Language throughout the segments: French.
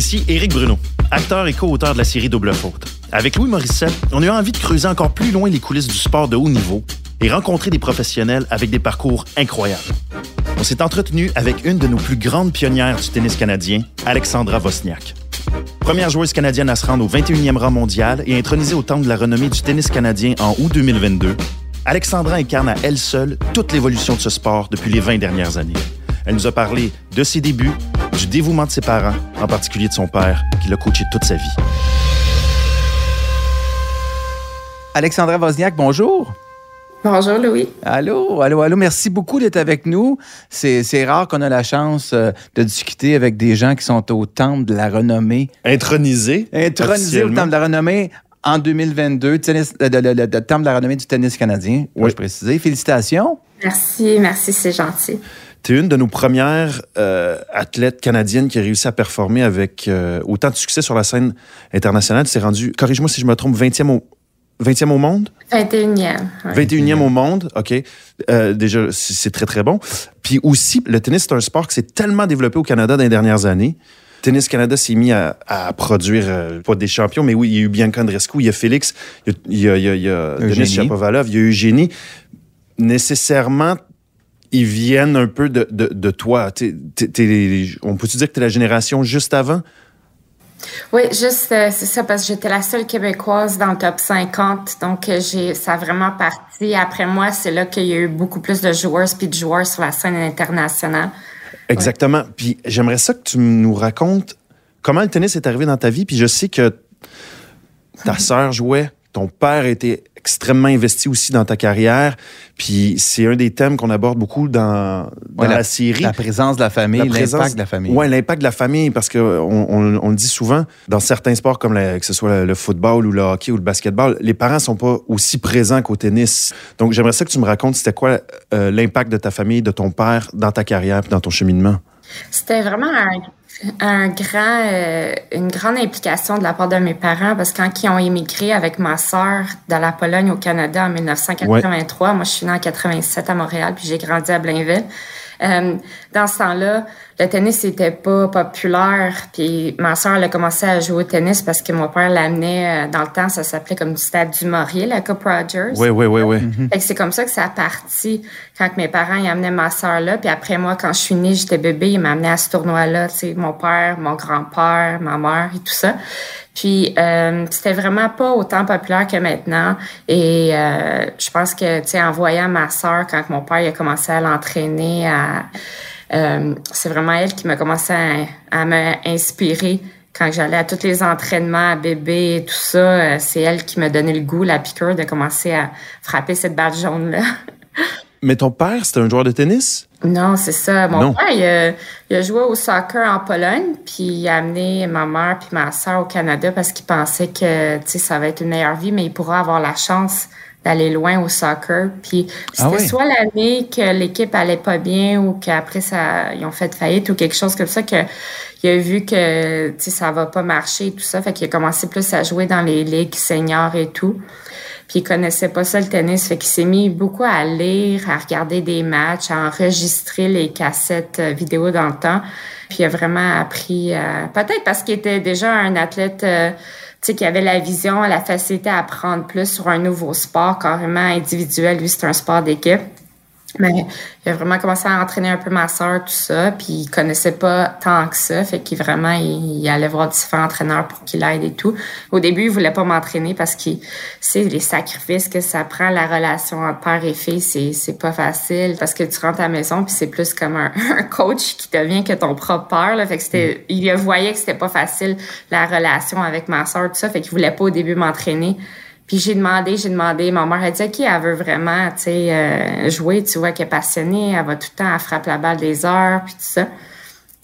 Ici Éric Bruno, acteur et co-auteur de la série Double Faute. Avec Louis Morissette, on a envie de creuser encore plus loin les coulisses du sport de haut niveau et rencontrer des professionnels avec des parcours incroyables. On s'est entretenu avec une de nos plus grandes pionnières du tennis canadien, Alexandra Wozniak. Première joueuse canadienne à se rendre au 21e rang mondial et intronisée au temple de la renommée du tennis canadien en août 2022, Alexandra incarne à elle seule toute l'évolution de ce sport depuis les 20 dernières années. Elle nous a parlé de ses débuts, du dévouement de ses parents, en particulier de son père, qui l'a coaché toute sa vie. Alexandra Wozniak, bonjour. Bonjour Louis. Allô, allô, allô. Merci beaucoup d'être avec nous. C'est, rare qu'on a la chance euh, de discuter avec des gens qui sont au temple de la renommée. Intronisés. Intronisés au temple de la renommée en 2022, tennis, le, temple de la renommée du tennis canadien, oui. je préciser. Félicitations. Merci, merci, c'est gentil. Tu es une de nos premières euh, athlètes canadiennes qui a réussi à performer avec euh, autant de succès sur la scène internationale. Tu t'es rendu, corrige-moi si je me trompe, 20e au, 20e au monde? 21e. 21e au monde, OK. Euh, déjà, c'est très, très bon. Puis aussi, le tennis, c'est un sport qui s'est tellement développé au Canada dans les dernières années. Tennis Canada s'est mis à, produire, euh, pas des champions, mais oui, il y a eu Bianca Andrescu, il y a Félix, il y a, il y a, il y a Denis Chapovalov, il y a Eugénie. Nécessairement, ils viennent un peu de, de, de toi. on peut-tu dire que tu es la génération juste avant? Oui, juste, euh, c'est ça, parce que j'étais la seule Québécoise dans le top 50. Donc, euh, j'ai, ça a vraiment parti. Après moi, c'est là qu'il y a eu beaucoup plus de joueurs puis de joueurs sur la scène internationale. Exactement. Puis, j'aimerais ça que tu nous racontes comment le tennis est arrivé dans ta vie. Puis, je sais que ta sœur jouait, ton père était extrêmement investi aussi dans ta carrière. Puis c'est un des thèmes qu'on aborde beaucoup dans, la, série. La présence de la famille, l'impact de la famille. Oui, l'impact de la famille, parce qu'on on, on, le dit souvent, dans certains sports comme que ce soit le football ou le hockey ou le basketball, les parents sont pas aussi présents qu'au tennis. Donc j'aimerais ça que tu me racontes, c'était quoi euh, l'impact de ta famille, de ton père dans ta carrière puis dans ton cheminement? C'était vraiment un un grand, euh, une grande implication de la part de mes parents parce que quand ils ont émigré avec ma sœur de la Pologne au Canada en 1983, moi je suis née en 87 à Montréal puis j'ai grandi à Blainville. Euh, dans ce temps-là, le tennis n'était pas populaire. Puis ma soeur elle a commencé à jouer au tennis parce que mon père l'amenait euh, dans le temps, ça s'appelait comme du stade du Maurier, la Coupe Rogers. Oui, oui, oui, oui. c'est comme ça que ça a parti quand mes parents y amenaient ma soeur là. Puis après moi, quand je suis née, j'étais bébé, ils m'amenaient à ce tournoi-là. Tu mon père, mon grand-père, ma mère et tout ça. Puis euh, c'était vraiment pas autant populaire que maintenant. Et euh, je pense que, tu sais, en voyant ma sœur, quand mon père a commencé à l'entraîner, à, euh, c'est vraiment elle qui m'a commencé à, à m'inspirer quand j'allais à tous les entraînements à bébé et tout ça. c'est elle qui m'a donné le goût, la piqûre, de commencer à frapper cette balle jaune-là. Mais ton père, c'était un joueur de tennis? Non, c'est ça. Mon père, il a, joué au soccer en Pologne, puis il a amené ma mère puis ma soeur au Canada parce qu'il pensait que, tu sais, ça va être une meilleure vie, mais il pourra avoir la chance d'aller loin au soccer. Puis ah c'était soit l'année que l'équipe allait pas bien ou qu'après ça, ils ont fait faillite ou quelque chose comme ça que il a vu que, tu sais, ça va pas marcher et tout ça. Fait qu'il a commencé plus à jouer dans les ligues seniors et tout. Puis il connaissait pas ça le tennis, fait qu'il s'est mis beaucoup à lire, à regarder des matchs, à enregistrer les cassettes euh, vidéo dans le temps. Puis il a vraiment appris, euh, peut-être parce qu'il était déjà un athlète, euh, tu sais, qui avait la vision, la facilité à apprendre plus sur un nouveau sport carrément individuel. Lui, c'est un sport d'équipe. Mais il a vraiment commencé à entraîner un peu ma soeur, tout ça, puis il connaissait pas tant que ça, fait qu'il vraiment, il, allait voir différents entraîneurs pour qu'il aide et tout. Au début, il voulait pas m'entraîner parce que c'est les sacrifices que ça prend, la relation entre père et fille, c'est, c'est pas facile parce que tu rentres à la maison puis c'est plus comme un, coach qui devient que ton propre père, là. Fait que c'était, mm. il voyait que c'était pas facile, la relation avec ma soeur, tout ça, fait qu'il voulait pas au début m'entraîner. Puis j'ai demandé, j'ai demandé. Ma mère a dit, OK, elle veut vraiment, tu sais, euh, jouer. Tu vois qu'elle est passionnée. Elle va tout le temps, elle frappe la balle des heures, puis tout ça.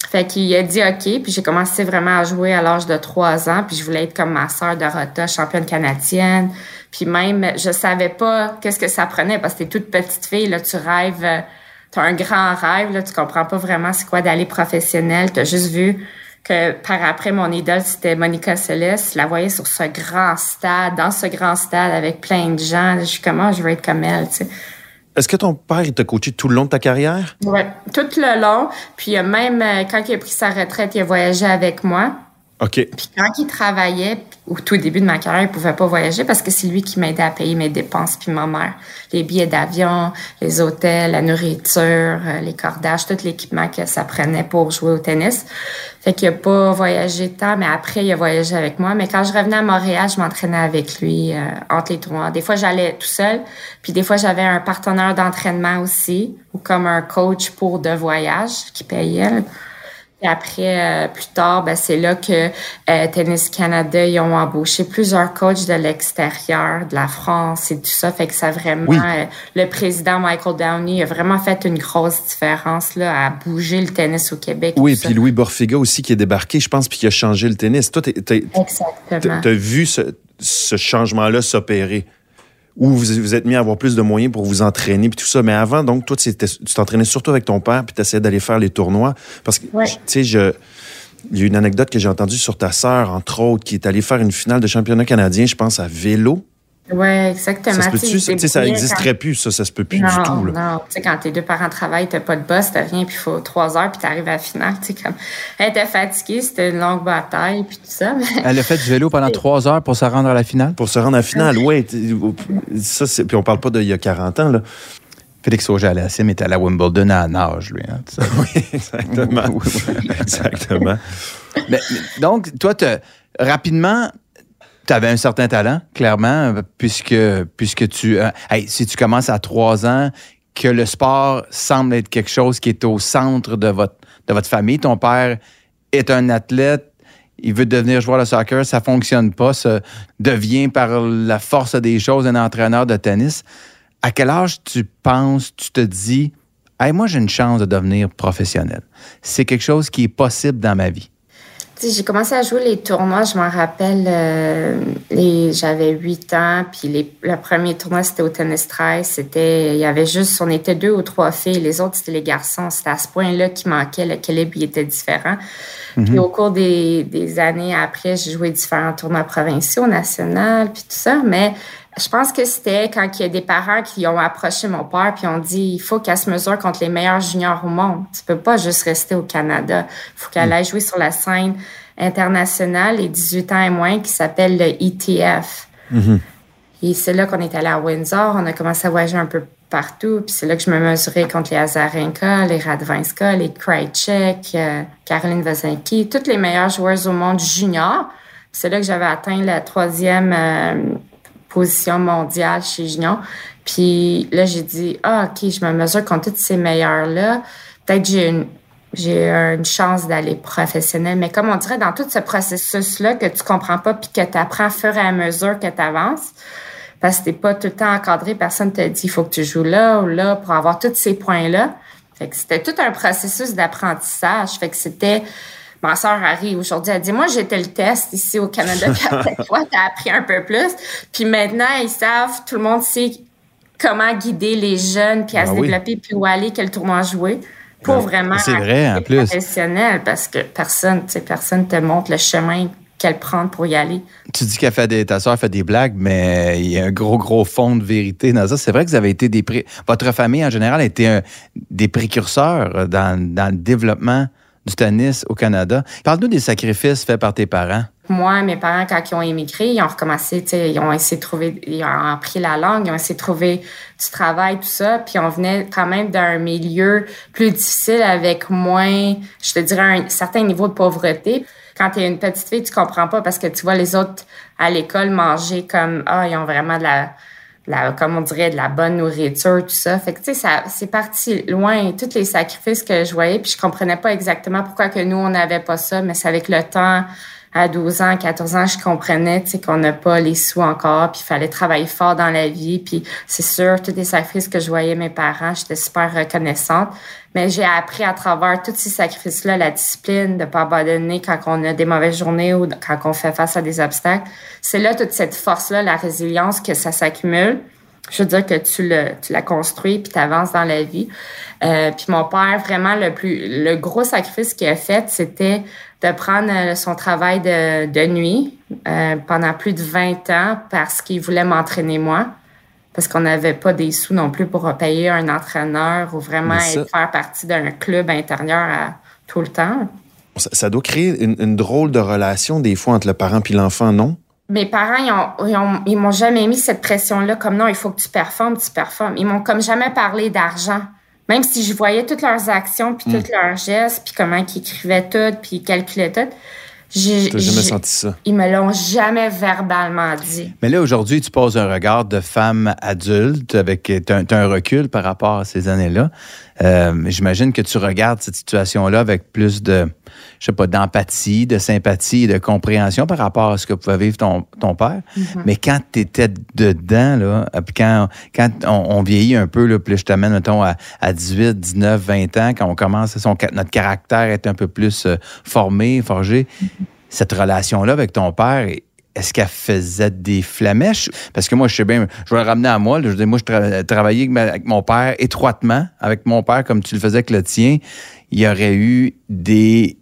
Fait qu'il a dit OK, puis j'ai commencé vraiment à jouer à l'âge de trois ans, puis je voulais être comme ma sœur Dorota, championne canadienne. Puis même, je savais pas qu'est-ce que ça prenait, parce que t'es toute petite fille, là, tu rêves, euh, t'as un grand rêve, là, tu comprends pas vraiment c'est quoi d'aller professionnel, t'as juste vu que par après, mon idole, c'était Monica Seles. Je la voyais sur ce grand stade, dans ce grand stade, avec plein de gens. Je suis comment ah, je veux être comme elle, tu sais. Est-ce que ton père, il t'a coaché tout le long de ta carrière? Oui, tout le long. Puis même, euh, quand il a pris sa retraite, il a voyagé avec moi. OK. Quand il travaillait, au tout début de ma carrière, il pouvait pas voyager parce que c'est lui qui m'aidait à payer mes dépenses, puis ma mère. Les billets d'avion, les hôtels, la nourriture, euh, les cordages, tout l'équipement que ça prenait pour jouer au tennis. Fait qu'il a pas voyagé tant, mais après, il a voyagé avec moi. Mais quand je revenais à Montréal, je m'entraînais avec lui euh, entre les tournois. Des fois, j'allais tout seul, puis des fois, j'avais un partenaire d'entraînement aussi, ou comme un coach pour de voyage qui payait. Et après, euh, plus tard, ben, c'est là que euh, Tennis Canada, ils ont embauché plusieurs coachs de l'extérieur, de la France et tout ça. Fait que ça vraiment, euh, le président Michael Downey a vraiment fait une grosse différence là, à bouger le tennis au Québec. Oui, puis Louis Borfiga aussi qui est débarqué, je pense, puis qui a changé le tennis. Toi. Tu as vu ce, ce changement-là s'opérer? Où vous vous êtes mis à avoir plus de moyens pour vous entraîner puis tout ça. Mais avant, donc, toi, tu t'entraînais surtout avec ton père puis tu essayais d'aller faire les tournois. Parce que, tu sais, je... Il y a une anecdote que j'ai entendue sur ta sœur, entre autres, qui est allée faire une finale de championnat canadien, je pense, à vélo. Oui, exactement. Ça se ça? n'existerait plus, ça, ça se peut plus du tout. Non, non. Tu sais, quand tes deux parents travaillent, t'as pas de boss, t'as rien, puis il faut trois heures, puis t'arrives à la finale. Tu sais, comme, elle était fatiguée, c'était une longue bataille, puis tout ça. Elle a fait du vélo pendant trois heures pour se rendre à la finale? Pour se rendre à la finale, oui. Ça, c'est... Puis on parle pas d'il y a 40 ans, là. Félix Auger-Aliassime était à la Wimbledon à nage, lui. Hein, oui, exactement. exactement. Mais, donc, toi, rapidement, tu avais un certain talent, clairement, puisque, puisque tu. Euh, si tu commences à trois ans, que le sport semble être quelque chose qui est au centre de votre, de votre famille. Ton père est un athlète, il veut devenir joueur de soccer, ça fonctionne pas, ça devient par la force des choses un entraîneur de tennis. À quel âge tu penses, tu te dis, hey, moi j'ai une chance de devenir professionnel? C'est quelque chose qui est possible dans ma vie j'ai commencé à jouer les tournois, je m'en rappelle, euh, j'avais 8 ans, puis les, le premier tournoi, c'était au tennis try. C'était, il y avait juste, on était deux ou trois filles, les autres, c'était les garçons. C'était à ce point-là qui manquait, l'équilibre, il était différent. Puis mhm. au cours des, des années après, j'ai joué différents tournois provinciaux, nationaux, puis tout ça, mais je pense que c'était quand il y a des parents qui ont approché mon père puis ont dit il faut qu'elle se mesure contre les meilleurs juniors au monde. Tu peux pas juste rester au Canada. Il faut qu'elle mm. aille jouer sur la scène internationale les 18 ans et moins qui s'appelle le ETF. Mm-hmm. Et c'est là qu'on est allé à Windsor. On a commencé à voyager un peu partout. Puis c'est là que je me mesurais contre les Azarenka, les Radvanska, les Krajcek, euh, Caroline Vozinski, toutes les meilleures joueuses au monde junior. C'est là que j'avais atteint la troisième euh, position mondiale chez Gignon. Puis là, j'ai dit, ah, OK, je me mesure contre toutes ces meilleures-là. Peut-être j'ai une, j'ai une chance d'aller professionnel. Mais comme on dirait, dans tout ce processus-là que tu comprends pas puis que tu apprends au fur et à mesure que tu avances, parce que t'es pas tout le temps encadré, personne te dit, il faut que tu joues là ou là pour avoir tous ces points-là. Fait que c'était tout un processus d'apprentissage. Fait que c'était, Ma soeur arrive aujourd'hui, elle dit Moi, j'ai été le test ici au Canada, puis après toi, tu as appris un peu plus. Puis maintenant, ils savent, tout le monde sait comment guider les jeunes, puis à ben se développer, puis où aller, quel tournoi jouer pour ben, vraiment c'est vrai, en plus. professionnel parce que personne, tu sais, personne te montre le chemin qu'elle prend pour y aller. Tu dis qu'elle fait des, ta soeur fait des blagues, mais il y a un gros, gros fond de vérité dans ça. C'est vrai que vous avez été des... Votre famille, en général, a été des précurseurs dans, dans le développement du tennis au Canada. Parle-nous des sacrifices faits par tes parents. Moi, mes parents, quand ils ont émigré, ils ont recommencé, ils ont essayé de trouver, ils ont appris la langue, ils ont essayé de trouver du travail, tout ça. Puis on venait quand même d'un milieu plus difficile avec moins, je te dirais, un certain niveau de pauvreté. Quand tu es une petite fille, tu comprends pas parce que tu vois les autres à l'école manger comme, ah, ils ont vraiment de la, comme on dirait, de la bonne nourriture, tout ça. Fait que, tu sais, ça, c'est parti loin, tous les sacrifices que je voyais, puis je comprenais pas exactement pourquoi que nous, on n'avait pas ça, mais c'est avec le temps, à 12 ans, 14 ans, je comprenais, qu'on n'a pas les sous encore, puis il fallait travailler fort dans la vie, puis c'est sûr, tous les sacrifices que je voyais mes parents, j'étais super reconnaissante. Mais j'ai appris à travers tous ces sacrifices-là la discipline, de pas abandonner quand on a des mauvaises journées ou quand on fait face à des obstacles. C'est là toute cette force-là, la résilience que ça s'accumule. Je veux dire que tu le, tu la construis puis tu avances dans la vie. Euh, puis mon père, vraiment, le plus, le gros sacrifice qu'il a fait, c'était de prendre euh, son travail de, de nuit euh, pendant plus de 20 ans parce qu'il voulait m'entraîner moi. Parce qu'on n'avait pas des sous non plus pour payer un entraîneur ou vraiment faire partie d'un club intérieur à tout le temps. Ça, doit créer une, drôle de relation des fois entre le parent et l'enfant, non? Mes parents, ils, m'ont jamais mis cette pression-là comme non, il faut que tu performes, tu performes. Ils m'ont comme jamais parlé d'argent. Même si je voyais toutes leurs actions, puis mm. tous leurs gestes, puis comment ils écrivaient tout, puis ils calculaient tout. J'ai jamais senti ça. Ils me l'ont jamais verbalement dit. Mais là, aujourd'hui, tu poses un regard de femme adulte avec. Tu as, un recul par rapport à ces années-là. Euh, J'imagine que tu regardes cette situation-là avec plus de, je sais pas, d'empathie, de sympathie, de compréhension par rapport à ce que pouvait vivre ton, ton père. Mm-hmm. Mais quand tu étais dedans, là, quand, quand on, vieillit un peu, là, plus je t'amène, mettons, à, à, 18, 19, 20 ans, quand on commence, son, notre caractère est un peu plus euh, formé, forgé, mm-hmm. Cette relation-là avec ton père, est-ce qu'elle faisait des flamèches? Parce que moi, je sais bien, je vais le ramener à moi. Je moi, je travaillais avec mon père étroitement, avec mon père, comme tu le faisais avec le tien. Il y aurait eu des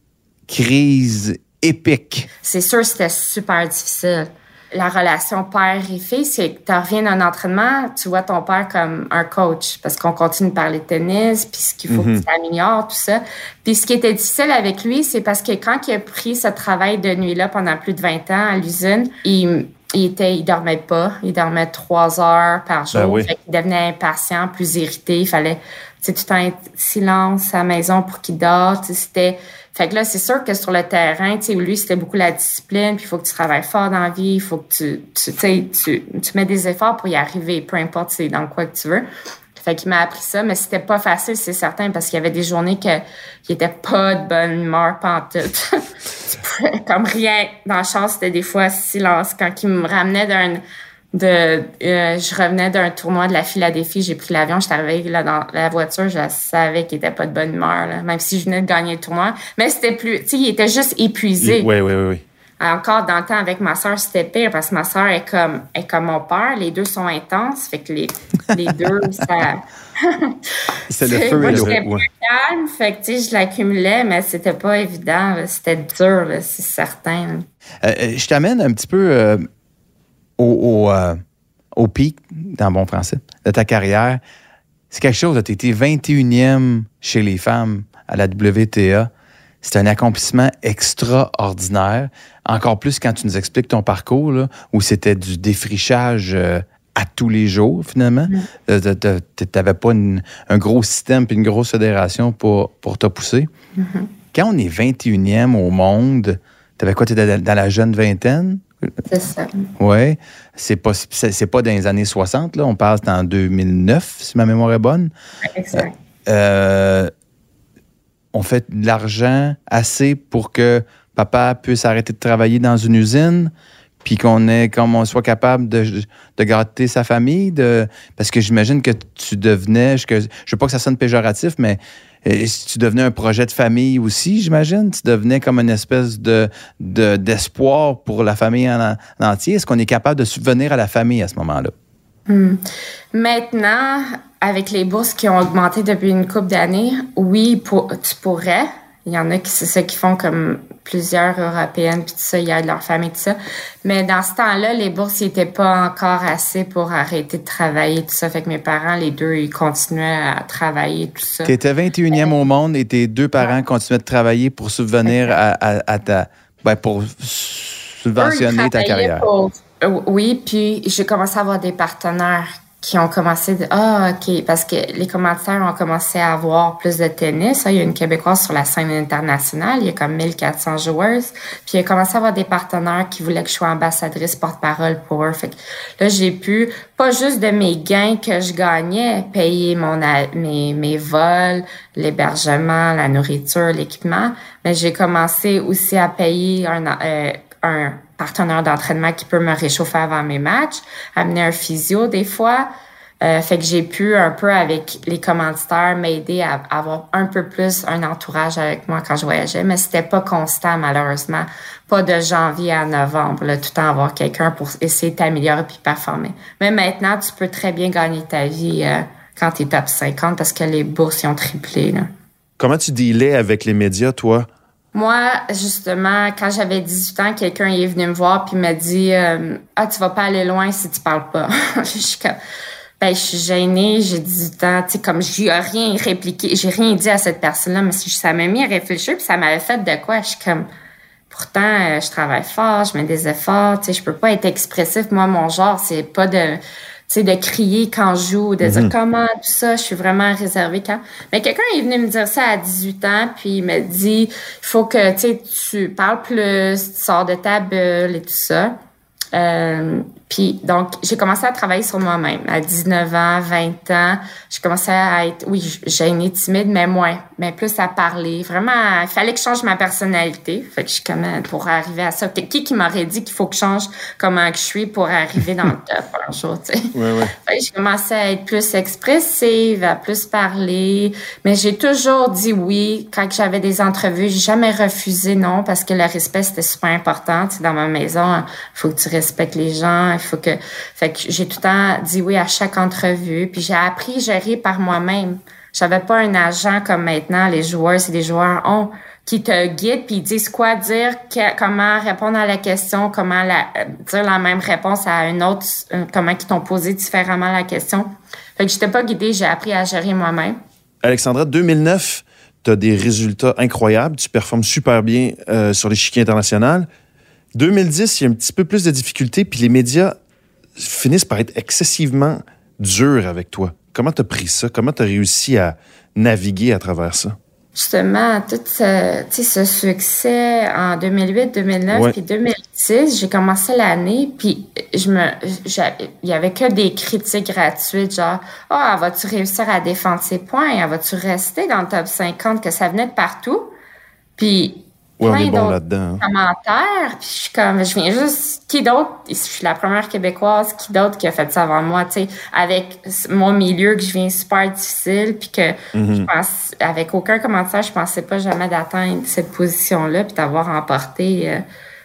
crises épiques. C'est sûr, c'était super difficile la relation père et fille, c'est que tu reviens d'un entraînement, tu vois ton père comme un coach parce qu'on continue de parler de tennis, puis ce qu'il faut que mhm. tu t'améliores, tout ça. Puis ce qui était difficile avec lui, c'est parce que quand il a pris ce travail de nuit-là pendant plus de 20 ans à l'usine, il, il était, il dormait pas. Il dormait trois heures par ben jour. il devenait impatient, plus irrité. Il fallait, tu sais, tout le temps être silence à la maison pour qu'il dort. C'était, fait que là, c'est sûr que sur le terrain, tu sais, lui, c'était beaucoup la discipline, puis il faut que tu travailles fort dans la vie, il faut que tu, tu tu, tu mets des efforts pour y arriver, peu importe c'est dans quoi que tu veux. Fait qu'il m'a appris ça, mais c'était pas facile, c'est certain, parce qu'il y avait des journées que il était pas de bonne humeur pantoute. Comme rien dans la chance, c'était des fois silence. Quand il me ramenait d'un de euh, je revenais d'un tournoi de la Philadelphie, j'ai pris l'avion, j'étais arrivée là dans la voiture, je savais qu'il était pas de bonne humeur, là, même si je venais de gagner le tournoi. Mais c'était plus, tu sais, il était juste épuisé. Oui, oui, oui, oui. Encore dans le temps avec ma soeur, c'était pire parce que ma soeur est comme est comme mon père, les deux sont intenses, fait que les, les deux ça c'est le feu et le ouais. calme, fait que tu sais, je l'accumulais, mais c'était pas évident, c'était dur, c'est certain. Euh, euh, je t'amène un petit peu au, euh, au, pic, dans bon français, de ta carrière, c'est quelque chose. Tu étais 21e chez les femmes à la WTA. C'est un accomplissement extraordinaire. Encore plus quand tu nous expliques ton parcours, là, où c'était du défrichage euh, à tous les jours, finalement. Mm. Euh, tu n'avais pas un gros système et une grosse fédération pour, pour te pousser. Mm-hmm. Quand on est 21e au monde, tu avais quoi? Tu étais dans la jeune vingtaine? C'est ça. Oui. C'est pas, c'est, pas dans les années 60, là. On passe en 2009, si ma mémoire est bonne. Exact. Euh, on fait de l'argent assez pour que papa puisse arrêter de travailler dans une usine, puis qu'on ait, comme on soit capable de, de gâter sa famille, de, parce que j'imagine que tu devenais, je, je veux pas que ça sonne péjoratif, mais et si tu devenais un projet de famille aussi, j'imagine, tu devenais comme une espèce de, d'espoir pour la famille en, entier. Est-ce qu'on est capable de subvenir à la famille à ce moment-là? Hmm. Maintenant, avec les bourses qui ont augmenté depuis une couple d'années, oui, tu pourrais, il y en a qui c'est ça qui font comme plusieurs européennes puis tout ça, il y a de leur famille tout ça. Mais dans ce temps-là, les bourses n'étaient pas encore assez pour arrêter de travailler tout ça. Fait que mes parents, les deux, ils continuaient à travailler tout ça. Tu étais 21e au monde et tes deux parents continuaient de travailler pour subvenir à, ta ben, pour subventionner ta carrière. Euh, oui, puis j'ai commencé à avoir des partenaires qui ont commencé de ah ok parce que les commentaires ont commencé à avoir plus de tennis. Il y a une québécoise sur la scène internationale il y a comme 1400 joueuses. Puis il a commencé à avoir des partenaires qui voulaient que je sois ambassadrice porte-parole pour eux. Fait que là j'ai pu pas juste de mes gains que je gagnais payer mon mes mes vols l'hébergement la nourriture l'équipement mais j'ai commencé aussi à payer un euh, un partenaire d'entraînement qui peut me réchauffer avant mes matchs, amener un physio des fois. Euh, fait que j'ai pu un peu avec les commanditaires m'aider à, avoir un peu plus un entourage avec moi quand je voyageais, mais c'était pas constant malheureusement, pas de janvier à novembre, là, tout le temps avoir quelqu'un pour essayer de t'améliorer puis performer. Mais maintenant, tu peux très bien gagner ta vie euh, quand tu es top 50 parce que les bourses ont triplé. Là. Comment tu dealais avec les médias, toi? Moi, justement, quand j'avais 18 ans, quelqu'un est venu me voir puis m'a dit euh, Ah, tu vas pas aller loin si tu parles pas. je suis comme ben, je suis gênée, j'ai 18 ans, tu sais, comme je lui ai rien répliqué, j'ai rien dit à cette personne-là, mais ça m'a mis à réfléchir, puis ça m'avait fait de quoi? Je suis comme, pourtant, euh, je travaille fort, je mets des efforts, tu sais, je peux pas être expressif. Moi, mon genre, c'est pas de, sais, de crier quand je joue, de dire Mhm. comment, tout ça, je suis vraiment réservée quand. Mais quelqu'un est venu me dire ça à 18 ans, puis il me dit, il faut que, tu sais, tu parles plus, tu sors de ta bulle et tout ça. Euh, puis donc, j'ai commencé à travailler sur moi-même. À 19 ans, 20 ans, j'ai commencé à être, oui, gênée, timide, mais moins, mais plus à parler. Vraiment, il fallait que je change ma personnalité. Fait que je suis comme, pour arriver à ça. Qui qui m'aurait dit qu'il faut que je change comment que je suis pour arriver dans le top un jour, tu sais? Ouais, ouais. Fait que j'ai commencé à être plus expressive, à plus parler, mais j'ai toujours dit oui quand j'avais des entrevues. J'ai jamais refusé non parce que le respect c'était super important. Tu sais, dans ma maison, il faut que tu respectes les gens, faut que. Fait que j'ai tout le temps dit oui à chaque entrevue. Puis j'ai appris à gérer par moi-même. J'avais pas un agent comme maintenant les joueurs, c'est des joueurs ont qui te guident puis ils disent quoi dire, comment répondre à la question, comment dire la même réponse à une autre, euh, comment ils t'ont posé différemment la question. Fait que j'étais pas guidée, j'ai appris à gérer moi-même. Alexandra, 2009, tu as des résultats incroyables. Tu performes super bien euh, sur l'échiquier international. 2010, il y a un petit peu plus de difficultés, puis les médias finissent par être excessivement durs avec toi. Comment tu as pris ça? Comment tu as réussi à naviguer à travers ça? Justement, tout ce, succès en 2008, 2009 Ouais. puis 2010, j'ai commencé l'année puis je me, j'a- il y avait que des critiques gratuites genre, ah, vas-tu réussir à défendre ses points, vas-tu rester dans le top 50 que ça venait de partout, puis Ouais, on plein est bon là-dedans. hein. commentaires, puis je suis comme, je viens juste, qui d'autre, je suis la première québécoise, qui d'autre qui a fait ça avant moi, tu sais, avec mon milieu que je viens super difficile, puis que je pense, avec aucun commentaire, je pensais pas jamais d'atteindre cette position-là, puis d'avoir remporté euh,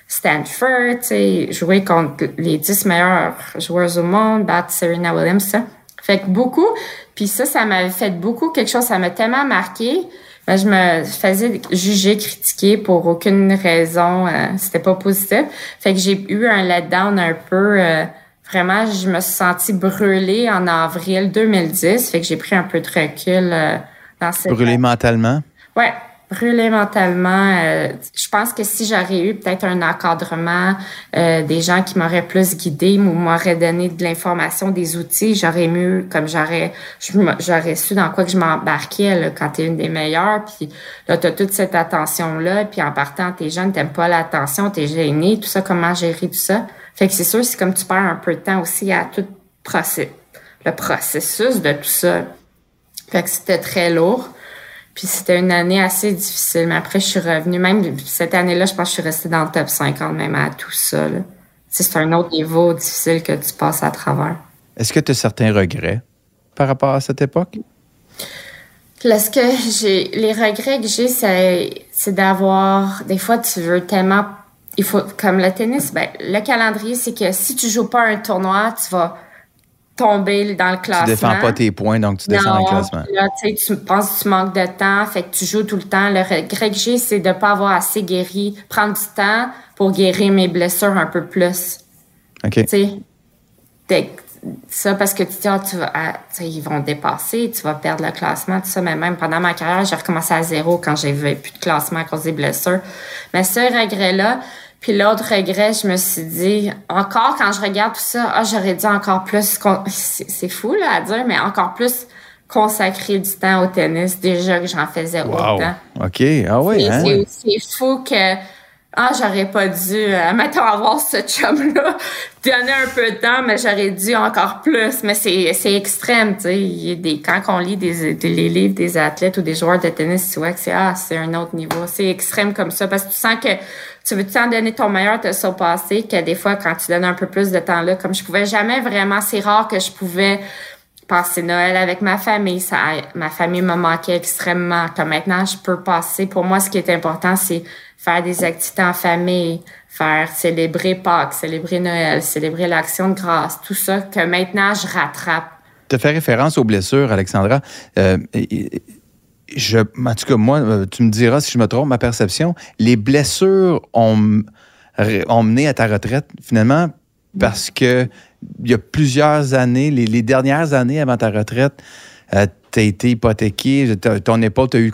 Stanford, tu sais, jouer contre les 10 meilleurs joueurs au monde, battre Serena Williams, ça. Fait que beaucoup, puis ça, ça m'avait fait beaucoup quelque chose, ça m'a tellement marqué. Ben, je me faisais juger, critiquer pour aucune raison. euh, C'était pas positif. Fait que j'ai eu un letdown un peu. euh, vraiment, je me suis sentie brûlée en avril 2010. Fait que j'ai pris un peu de recul euh, dans cette Brûlé mentalement? Ouais, brûlé mentalement. euh, je pense que si j'aurais eu peut-être un encadrement, euh, des gens qui m'auraient plus guidé ou m'auraient donné de l'information, des outils, j'aurais mieux, comme j'aurais, j'aurais su dans quoi que je m'embarquais là, quand t'es une des meilleures. Puis là, t'as toute cette attention-là. Puis en partant, t'es jeune, t'aimes pas l'attention, t'es gêné, tout ça, comment gérer tout ça? Fait que c'est sûr, c'est comme tu perds un peu de temps aussi à tout le processus de tout ça. Fait que c'était très lourd. Puis c'était une année assez difficile. Mais après, je suis revenue. Même cette année-là, je pense que je suis restée dans le top 50, même à tout ça. C'est un autre niveau difficile que tu passes à travers. Est-ce que tu as certains regrets par rapport à cette époque? Là, ce que j'ai, les regrets que j'ai, c'est, c'est d'avoir, des fois, tu veux tellement, il faut, comme le tennis, ben, le calendrier, c'est que si tu joues pas un tournoi, tu vas tomber dans le classement. Tu défends pas tes points, donc tu descends dans le classement. Là, tu penses que tu manques de temps, fait que tu joues tout le temps. Le regret que j'ai, c'est de pas avoir assez guéri, prendre du temps pour guérir mes blessures un peu plus. OK. Tu sais, ça parce que tu dis, ah, tu vas, ah, ils vont dépasser, tu vas perdre le classement, tout ça. Mais même pendant ma carrière, j'ai recommencé à zéro quand j'avais plus de classement à cause des blessures. Mais ce regret-là, puis l'autre regret, je me suis dit, encore quand je regarde tout ça, ah, j'aurais dû encore plus, c'est fou là à dire, mais encore plus consacrer du temps au tennis. Déjà que j'en faisais Wow. autant. OK. Ah oui, hein? c'est- fou que ah j'aurais pas dû euh, mettons avoir ce chum là donner un peu de temps mais j'aurais dû encore plus mais c'est c'est extrême tu sais il y a des quand on lit des, des- les livres des athlètes ou des joueurs de tennis tu vois que c'est ah c'est un autre niveau c'est extrême comme ça parce que tu sens que tu veux tant donner ton meilleur te passé que des fois quand tu donnes un peu plus de temps là comme je pouvais jamais vraiment c'est rare que je pouvais passer Noël avec ma famille. Ça, ma famille me manquait extrêmement. Comme maintenant, je peux passer. Pour moi, ce qui est important, c'est faire des activités en famille, faire célébrer Pâques, célébrer Noël, célébrer l'Action de grâce, tout ça que maintenant je rattrape. Tu as fait référence aux blessures, Alexandra. Euh, je, en tout cas, moi, euh, tu me diras si je me trompe, ma perception, les blessures ont, mené à ta retraite, finalement, parce que il y a plusieurs années, les, dernières années avant ta retraite, euh, tu as été hypothéqué, ton épaule, tu as eu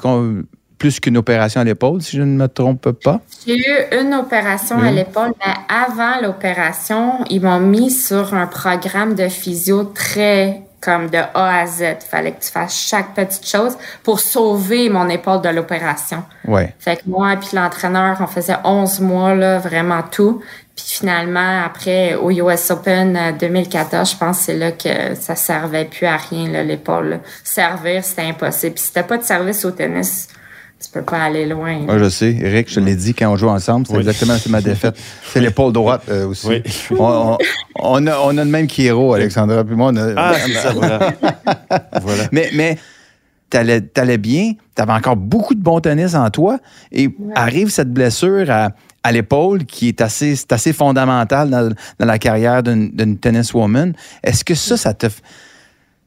plus qu'une opération à l'épaule, si je ne me trompe pas? J'ai eu une opération à l'épaule, mais avant l'opération, ils m'ont mis sur un programme de physio très comme de A à Z. Il fallait que tu fasses chaque petite chose pour sauver mon épaule de l'opération. Ouais. Fait que moi puis l'entraîneur, on faisait 11 mois, là, vraiment tout. Puis finalement, après, au US Open 2014, euh, je pense c'est là que ça servait plus à rien, l'épaule. Servir, c'était impossible. Puis si t'as pas de service au tennis, tu peux pas aller loin. Moi, je sais. Eric, je te l'ai dit quand on joue ensemble, c'est exactement c'est ma défaite. C'est l'épaule droite euh, aussi. Oui. On, on, a, on a le même qui héros, Alexandra. Puis moi, on a... Ah, c'est ça, voilà. voilà. Mais, mais t'allais, allais bien, t'avais encore beaucoup de bon tennis en toi, et arrive cette blessure à, à l'épaule qui est assez, c'est assez fondamental dans, dans la carrière d'une, d'une tenniswoman. Est-ce que ça, ça te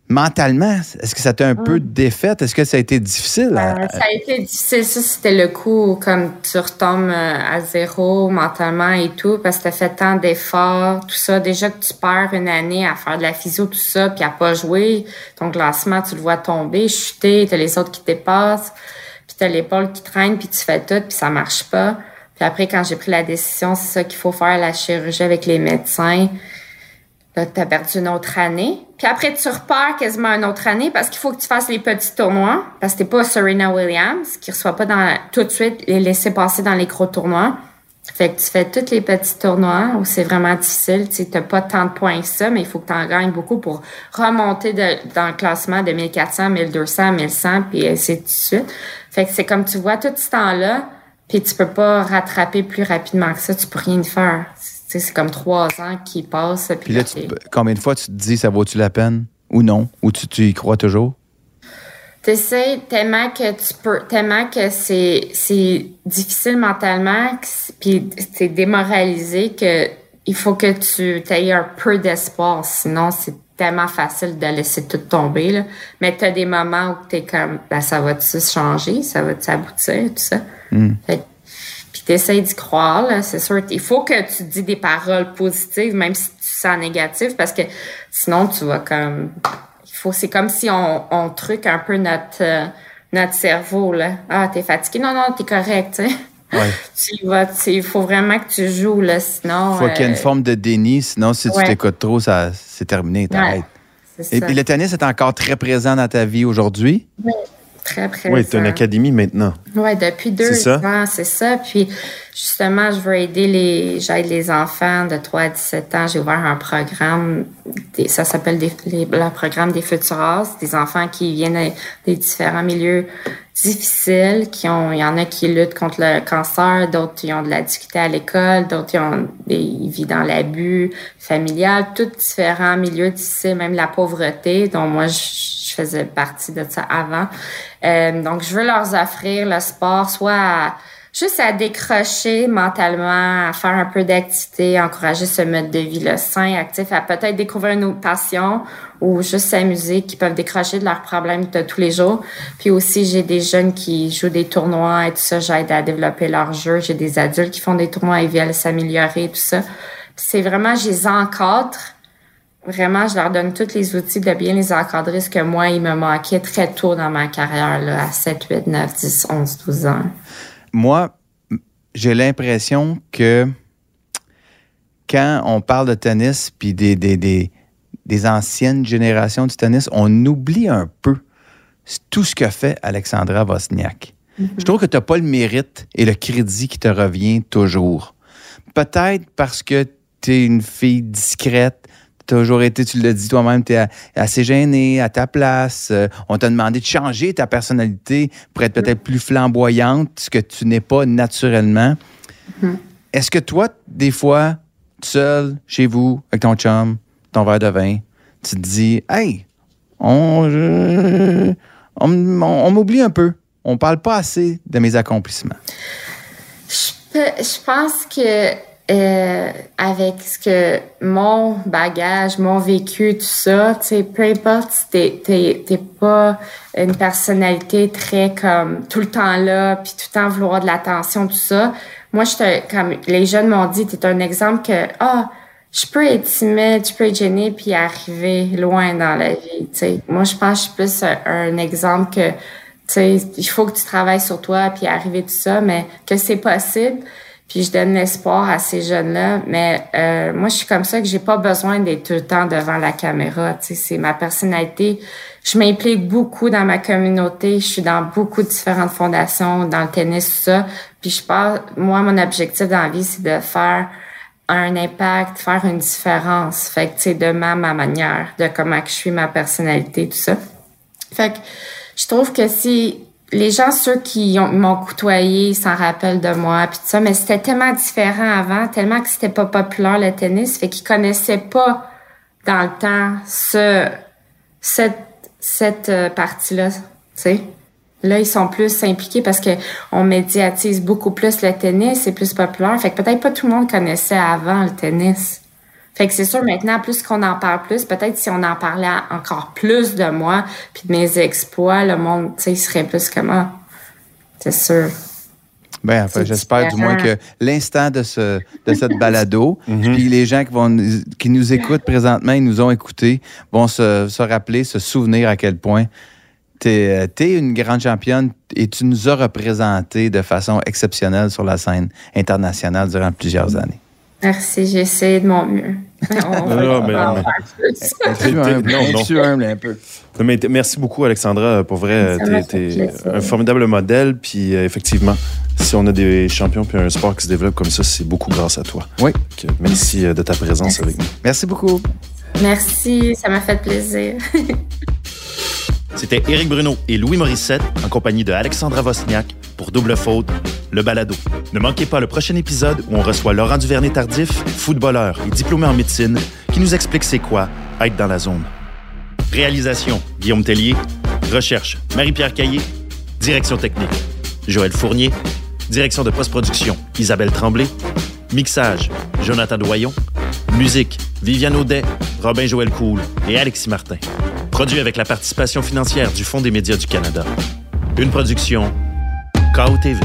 mentalement, est-ce que ça t'a un peu mm. défaite? Est-ce que ça a été difficile? Euh, ça a été difficile. Ça, c'était le coup comme tu retombes euh, à zéro mentalement et tout, parce que tu as fait tant d'efforts, tout ça. Déjà que tu perds une année à faire de la physio, tout ça, puis à pas jouer, ton classement, tu le vois tomber, chuter, t'as les autres qui dépassent, puis t'as l'épaule qui traîne, puis tu fais tout, puis ça marche pas. Puis après, quand j'ai pris la décision, c'est ça qu'il faut faire, la chirurgie avec les médecins, Là, tu as perdu une autre année. Puis après, tu repars quasiment une autre année parce qu'il faut que tu fasses les petits tournois. Parce que t'es pas Serena Williams qui reçoit pas dans, tout de suite les laisser passer dans les gros tournois. Fait que tu fais tous les petits tournois où c'est vraiment difficile. Tu n'as pas tant de points que ça, mais il faut que tu en gagnes beaucoup pour remonter dans le classement de 1400, 1200, 1100, puis ainsi de suite. Fait que c'est comme tu vois tout ce temps-là, puis tu peux pas rattraper plus rapidement que ça. Tu peux rien faire c'est comme trois ans qui passent. Puis, là, combien de fois tu te dis ça vaut-tu la peine ou non? Ou tu, tu y crois toujours? Tu sais, tellement que tu peux, tellement que c'est, c'est difficile mentalement, puis c'est démoralisé que il faut que tu aies un peu d'espoir. Sinon, c'est tellement facile de laisser tout tomber. Là. Mais tu as des moments où tu es comme, ben, ça va-tu changer? Ça va-tu aboutir? Tout ça? Hmm tu d'y croire, c'est sûr. Il faut que tu dis des paroles positives, même si tu sens négatif, parce que sinon, tu vas comme... Il faut, c'est comme si on, on truque un peu notre, euh, notre cerveau, là. Ah, t'es fatigué? Non, non, t'es correct, tu sais. vas, il faut vraiment que tu joues, là, sinon... Il faut qu'il y ait une euh, forme de déni, sinon, si tu t'écoutes trop, ça, c'est terminé, t'arrêtes. Et puis le tennis est encore très présent dans ta vie aujourd'hui? Oui très présent. Oui, tu une académie maintenant. Oui, depuis deux ans, c'est ça. Puis justement, je veux aider les, j'aide les enfants de 3 à 17 ans. J'ai ouvert un programme, ça s'appelle le programme des Futuras, des enfants qui viennent des différents milieux difficiles, qui ont, il y en a qui luttent contre le cancer, d'autres qui ont de la difficulté à l'école, d'autres qui ont des, vivent dans l'abus familial, tous différents milieux difficiles, même la pauvreté, dont moi je faisais partie de ça avant. Euh, donc, je veux leur offrir le sport, soit juste à décrocher mentalement, à faire un peu d'activité, encourager ce mode de vie le sain, actif, à peut-être découvrir une autre passion ou juste s'amuser, qui peuvent décrocher de leurs problèmes de tous les jours. Puis aussi, j'ai des jeunes qui jouent des tournois et tout ça, j'aide à développer leur jeu. J'ai des adultes qui font des tournois et veulent s'améliorer et tout ça. c'est vraiment, je les encadre vraiment, je leur donne tous les outils de bien les encadrer, ce que moi, il me manquait très tôt dans ma carrière, là, à 7, 8, 9, 10, 11, 12 ans. Moi, j'ai l'impression que quand on parle de tennis, puis des, des, des, anciennes générations du tennis, on oublie un peu tout ce que fait Alexandra Wozniak. Mm-hmm. Je trouve que tu n'as pas le mérite et le crédit qui te revient toujours. Peut-être parce que tu es une fille discrète, toujours été, tu l'as dit toi-même, tu es assez gêné à ta place. Euh, on t'a demandé de changer ta personnalité pour être peut-être plus flamboyante, ce que tu n'es pas naturellement. Mm-hmm. Est-ce que toi, des fois, seul, chez vous, avec ton chum, ton verre de vin, tu te dis, hey, on, on, m'oublie un peu. On parle pas assez de mes accomplissements. Je, je pense que euh, avec ce que mon bagage, mon vécu, tout ça, tu sais, peu importe si t'es, t'es, pas une personnalité très comme tout le temps là, puis tout le temps vouloir de l'attention, tout ça. Moi, je comme les jeunes m'ont dit, t'es un exemple que ah, je peux être timide, je peux être gênée puis arriver loin dans la vie. sais. Moi, je pense que je suis plus un, exemple que sais, il faut que tu travailles sur toi puis arriver tout ça, mais que c'est possible. Puis je donne l'espoir à ces jeunes-là. Mais euh, moi, je suis comme ça que j'ai pas besoin d'être tout le temps devant la caméra. Tu sais, c'est ma personnalité. Je m'implique beaucoup dans ma communauté. Je suis dans beaucoup de différentes fondations, dans le tennis, tout ça. Puis je pense, moi, mon objectif dans la vie, c'est de faire un impact, faire une différence. Fait que, tu sais, de ma, ma manière, de comment que je suis, ma personnalité, tout ça. Fait que je trouve que si les gens, ceux qui m'ont côtoyé, s'en rappellent de moi, puis ça, mais c'était tellement différent avant, tellement que c'était pas populaire le tennis, fait qu'ils connaissaient pas dans le temps ce, cette, cette euh, partie-là, tu sais. Là, ils sont plus impliqués parce que on médiatise beaucoup plus le tennis, c'est plus populaire. Fait que peut-être pas tout le monde connaissait avant le tennis. Fait que c'est sûr, maintenant, plus qu'on en parle plus, peut-être si on en parlait encore plus de moi, puis de mes exploits, le monde, tu sais, serait plus comment. C'est sûr. Ben, enfin, j'espère du moins que l'instant de, ce, de cette balado, mhm. puis les gens qui, vont, qui nous écoutent présentement, ils nous ont écoutés, vont se, se rappeler, se souvenir à quel point tu es, es, une grande championne et tu nous as représenté de façon exceptionnelle sur la scène internationale durant plusieurs années. Merci, j'ai essayé de mon mieux. non, mais non, un peu? merci beaucoup, Alexandra. Pour vrai, tu es, un formidable modèle. Puis euh, effectivement, si on a des champions puis un sport qui se développe comme ça, c'est beaucoup grâce à toi. Oui. merci euh, de ta présence avec nous. Merci beaucoup. Merci, ça m'a fait plaisir. C'était Éric Bruno et Louis Morissette en compagnie de Alexandra Vosniak pour Double Faute, le balado. Ne manquez pas le prochain épisode où on reçoit Laurent Duvernay-Tardif, footballeur et diplômé en médecine, qui nous explique c'est quoi être dans la zone. Réalisation, Guillaume Tellier. Recherche, Marie-Pierre Caillé. Direction technique, Joël Fournier. Direction de post-production, Isabelle Tremblay. Mixage, Jonathan Doyon. Musique, Viviane Audet, Robin Joël Cool et Alexis Martin. Produit avec la participation financière du Fonds des médias du Canada. Une production KOTV.